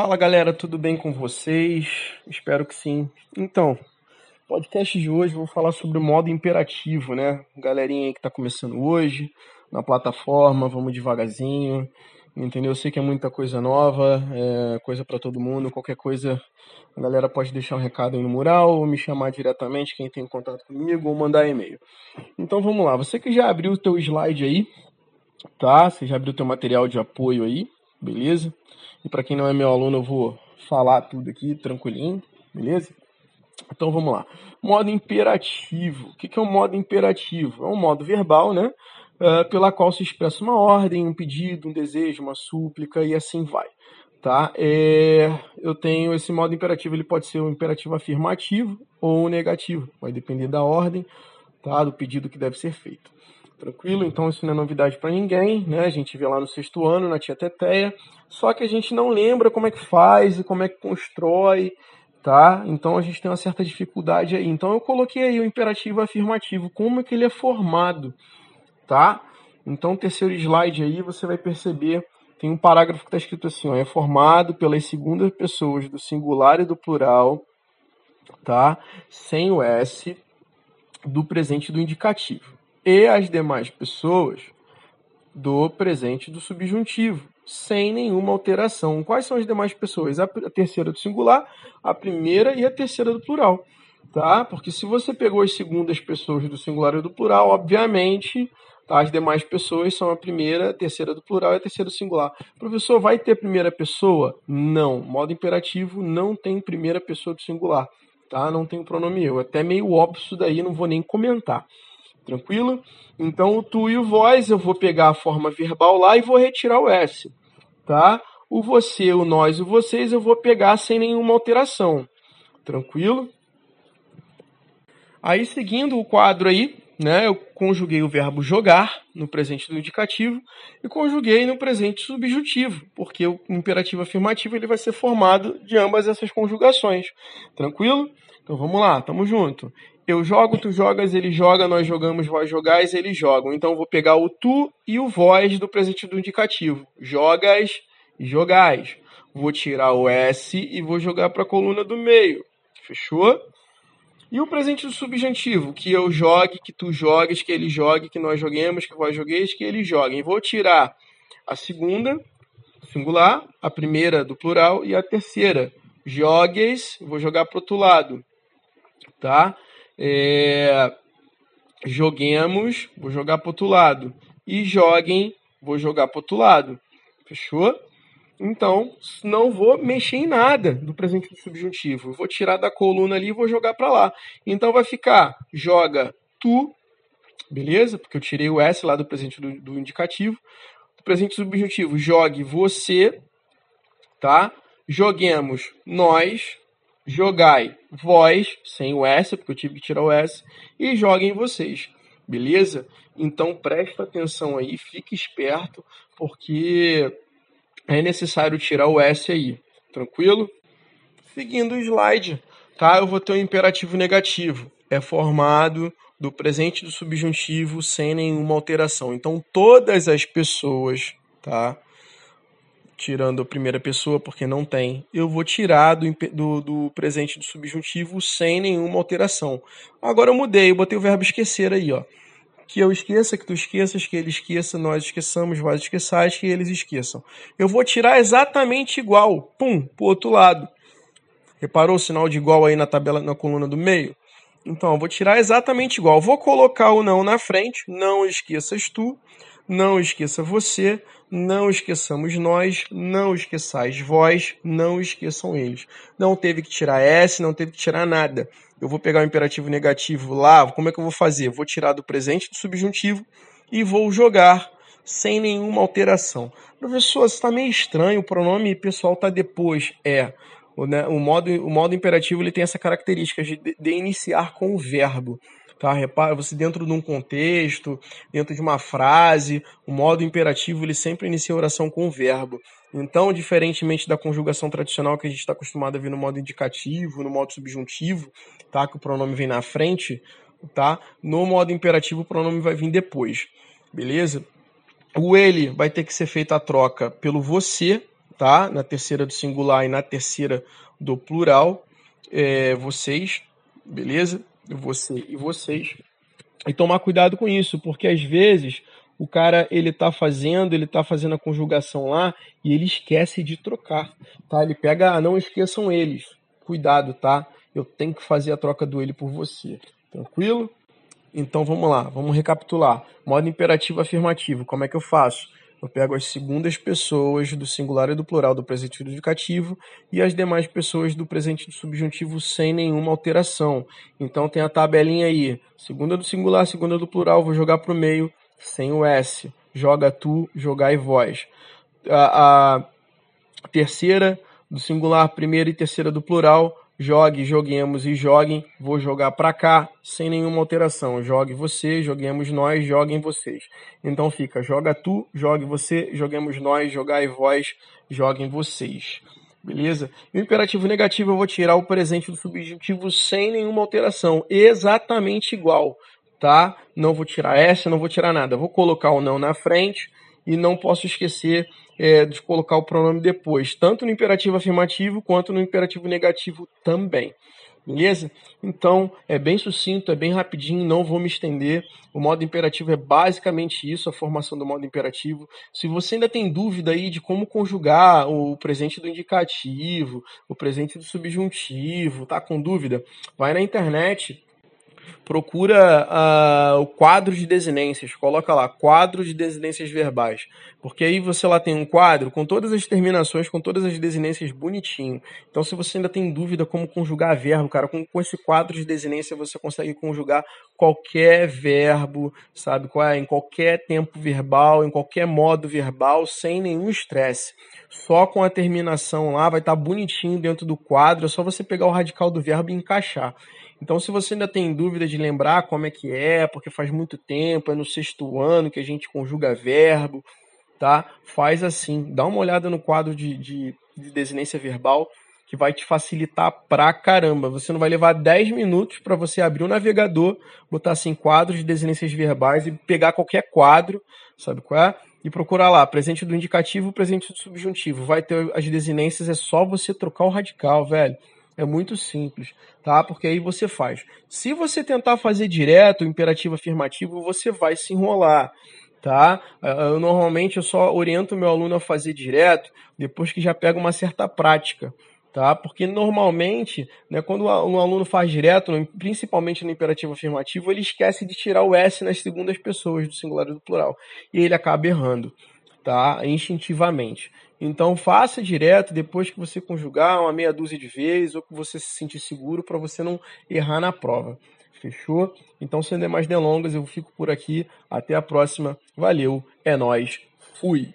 Fala galera, tudo bem com vocês? Espero que sim. Então, podcast de hoje vou falar sobre o modo imperativo, né? Galerinha aí que tá começando hoje na plataforma, vamos devagarzinho, entendeu? Eu sei que é muita coisa nova, é coisa para todo mundo, qualquer coisa a galera pode deixar um recado aí no mural, ou me chamar diretamente, quem tem contato comigo, ou mandar e-mail. Então vamos lá, você que já abriu o teu slide aí, tá? Você já abriu o teu material de apoio aí, beleza? E para quem não é meu aluno, eu vou falar tudo aqui tranquilinho, beleza? Então vamos lá. Modo imperativo. O que é um modo imperativo? É um modo verbal, né? Uh, pela qual se expressa uma ordem, um pedido, um desejo, uma súplica e assim vai. Tá? É, eu tenho esse modo imperativo, ele pode ser um imperativo afirmativo ou um negativo, vai depender da ordem, tá? do pedido que deve ser feito. Tranquilo? Então isso não é novidade para ninguém, né? A gente vê lá no sexto ano, na tia Teteia, só que a gente não lembra como é que faz e como é que constrói, tá? Então a gente tem uma certa dificuldade aí. Então eu coloquei aí o imperativo afirmativo, como é que ele é formado, tá? Então terceiro slide aí você vai perceber, tem um parágrafo que está escrito assim, ó, é formado pelas segundas pessoas do singular e do plural, tá? Sem o S do presente do indicativo e as demais pessoas do presente do subjuntivo, sem nenhuma alteração. Quais são as demais pessoas? A terceira do singular, a primeira e a terceira do plural. Tá? Porque se você pegou as segundas pessoas do singular e do plural, obviamente tá? as demais pessoas são a primeira, a terceira do plural e a terceira do singular. Professor, vai ter primeira pessoa? Não. Modo imperativo não tem primeira pessoa do singular. Tá? Não tem o pronome eu. Até meio óbvio isso daí, não vou nem comentar. Tranquilo? Então, o tu e o vós, eu vou pegar a forma verbal lá e vou retirar o S. Tá? O você, o nós e o vocês, eu vou pegar sem nenhuma alteração. Tranquilo? Aí, seguindo o quadro aí, né, eu conjuguei o verbo jogar no presente do indicativo e conjuguei no presente subjuntivo, porque o imperativo afirmativo ele vai ser formado de ambas essas conjugações. Tranquilo? Então vamos lá, tamo junto. Eu jogo, tu jogas, ele joga, nós jogamos, vós jogais, eles jogam. Então vou pegar o tu e o vós do presente do indicativo. Jogas jogais. Vou tirar o S e vou jogar para a coluna do meio. Fechou? E o presente do subjuntivo, que eu jogue, que tu jogues, que ele jogue, que nós joguemos, que vós jogueis, que eles joguem. Vou tirar a segunda, singular, a primeira do plural e a terceira. Jogues, vou jogar para outro lado. Tá? É, joguemos, vou jogar para outro lado. E joguem, vou jogar para outro lado. Fechou? Então, não vou mexer em nada do presente do subjuntivo. Vou tirar da coluna ali e vou jogar para lá. Então vai ficar joga tu, beleza? Porque eu tirei o S lá do presente do, do indicativo. Do presente subjuntivo, jogue você, tá? Joguemos nós, jogai vós, sem o S, porque eu tive que tirar o S, e joguem vocês, beleza? Então presta atenção aí, fique esperto, porque é necessário tirar o S aí, tranquilo? Seguindo o slide, tá? Eu vou ter um imperativo negativo, é formado do presente do subjuntivo sem nenhuma alteração. Então todas as pessoas, tá? Tirando a primeira pessoa, porque não tem, eu vou tirar do, do, do, presente do subjuntivo sem nenhuma alteração. Agora eu mudei, eu botei o verbo esquecer aí, ó. Que eu esqueça, que tu esqueças, que ele esqueça, nós esqueçamos, vós esqueçais, que eles esqueçam. Eu vou tirar exatamente igual, pum, pro outro lado. Reparou o sinal de igual aí na tabela, na coluna do meio? Então, eu vou tirar exatamente igual. Vou colocar o não na frente, não esqueças tu, não esqueça você, não esqueçamos nós, não esqueçais vós, não esqueçam eles. Não teve que tirar S, não teve que tirar nada. Eu vou pegar o imperativo negativo lá, como é que eu vou fazer? Vou tirar do presente do subjuntivo e vou jogar sem nenhuma alteração. Professor, está meio estranho, o pronome pessoal está depois. É. O, né, o, modo, o modo imperativo ele tem essa característica de, de iniciar com o verbo. Tá? Repara, você dentro de um contexto, dentro de uma frase, o modo imperativo ele sempre inicia a oração com o verbo. Então, diferentemente da conjugação tradicional que a gente está acostumado a ver no modo indicativo, no modo subjuntivo, tá? que o pronome vem na frente, tá? no modo imperativo o pronome vai vir depois. Beleza? O ele vai ter que ser feita a troca pelo você, tá? Na terceira do singular e na terceira do plural. É, vocês, beleza? Você e vocês. E tomar cuidado com isso, porque às vezes o cara ele tá fazendo, ele tá fazendo a conjugação lá e ele esquece de trocar, tá? Ele pega, ah, não esqueçam eles. Cuidado, tá? Eu tenho que fazer a troca do ele por você. Tranquilo? Então vamos lá, vamos recapitular. Modo imperativo afirmativo, como é que eu faço? Eu pego as segundas pessoas do singular e do plural do presente indicativo e as demais pessoas do presente do subjuntivo sem nenhuma alteração. Então tem a tabelinha aí. Segunda do singular, segunda do plural, vou jogar para o meio sem o S. Joga tu, jogai vós. A, a terceira do singular, primeira e terceira do plural, jogue, joguemos e joguem. Vou jogar para cá sem nenhuma alteração. Jogue você, joguemos nós, joguem vocês. Então fica joga tu, jogue você, joguemos nós, jogai vós, joguem vocês. Beleza? E o imperativo negativo eu vou tirar o presente do subjuntivo sem nenhuma alteração, exatamente igual, tá? Não vou tirar essa, não vou tirar nada. Vou colocar o não na frente e não posso esquecer é, de colocar o pronome depois, tanto no imperativo afirmativo quanto no imperativo negativo também. Beleza? Então, é bem sucinto, é bem rapidinho, não vou me estender. O modo imperativo é basicamente isso, a formação do modo imperativo. Se você ainda tem dúvida aí de como conjugar o presente do indicativo, o presente do subjuntivo, tá com dúvida? Vai na internet, procura uh, o quadro de desinências, coloca lá, quadro de desinências verbais, porque aí você lá tem um quadro com todas as terminações, com todas as desinências bonitinho. Então, se você ainda tem dúvida como conjugar verbo, cara, com, com esse quadro de desinência você consegue conjugar qualquer verbo, sabe é? Em qualquer tempo verbal, em qualquer modo verbal, sem nenhum estresse. Só com a terminação lá vai estar tá bonitinho dentro do quadro, é só você pegar o radical do verbo e encaixar. Então, se você ainda tem dúvida de lembrar como é que é, porque faz muito tempo, é no sexto ano que a gente conjuga verbo, tá? Faz assim, dá uma olhada no quadro de, de, de desinência verbal, que vai te facilitar pra caramba. Você não vai levar 10 minutos para você abrir o navegador, botar assim quadros de desinências verbais e pegar qualquer quadro, sabe qual é? E procurar lá, presente do indicativo, presente do subjuntivo. Vai ter as desinências, é só você trocar o radical, velho. É muito simples, tá? Porque aí você faz. Se você tentar fazer direto o imperativo afirmativo, você vai se enrolar, tá? Eu, normalmente eu só oriento meu aluno a fazer direto depois que já pega uma certa prática, tá? Porque normalmente, né, quando o aluno faz direto, principalmente no imperativo afirmativo, ele esquece de tirar o S nas segundas pessoas do singular e do plural e ele acaba errando, tá? Instintivamente. Então faça direto depois que você conjugar uma meia dúzia de vezes ou que você se sentir seguro para você não errar na prova. Fechou? Então, sem demais delongas, eu fico por aqui. Até a próxima. Valeu, é nós. Fui.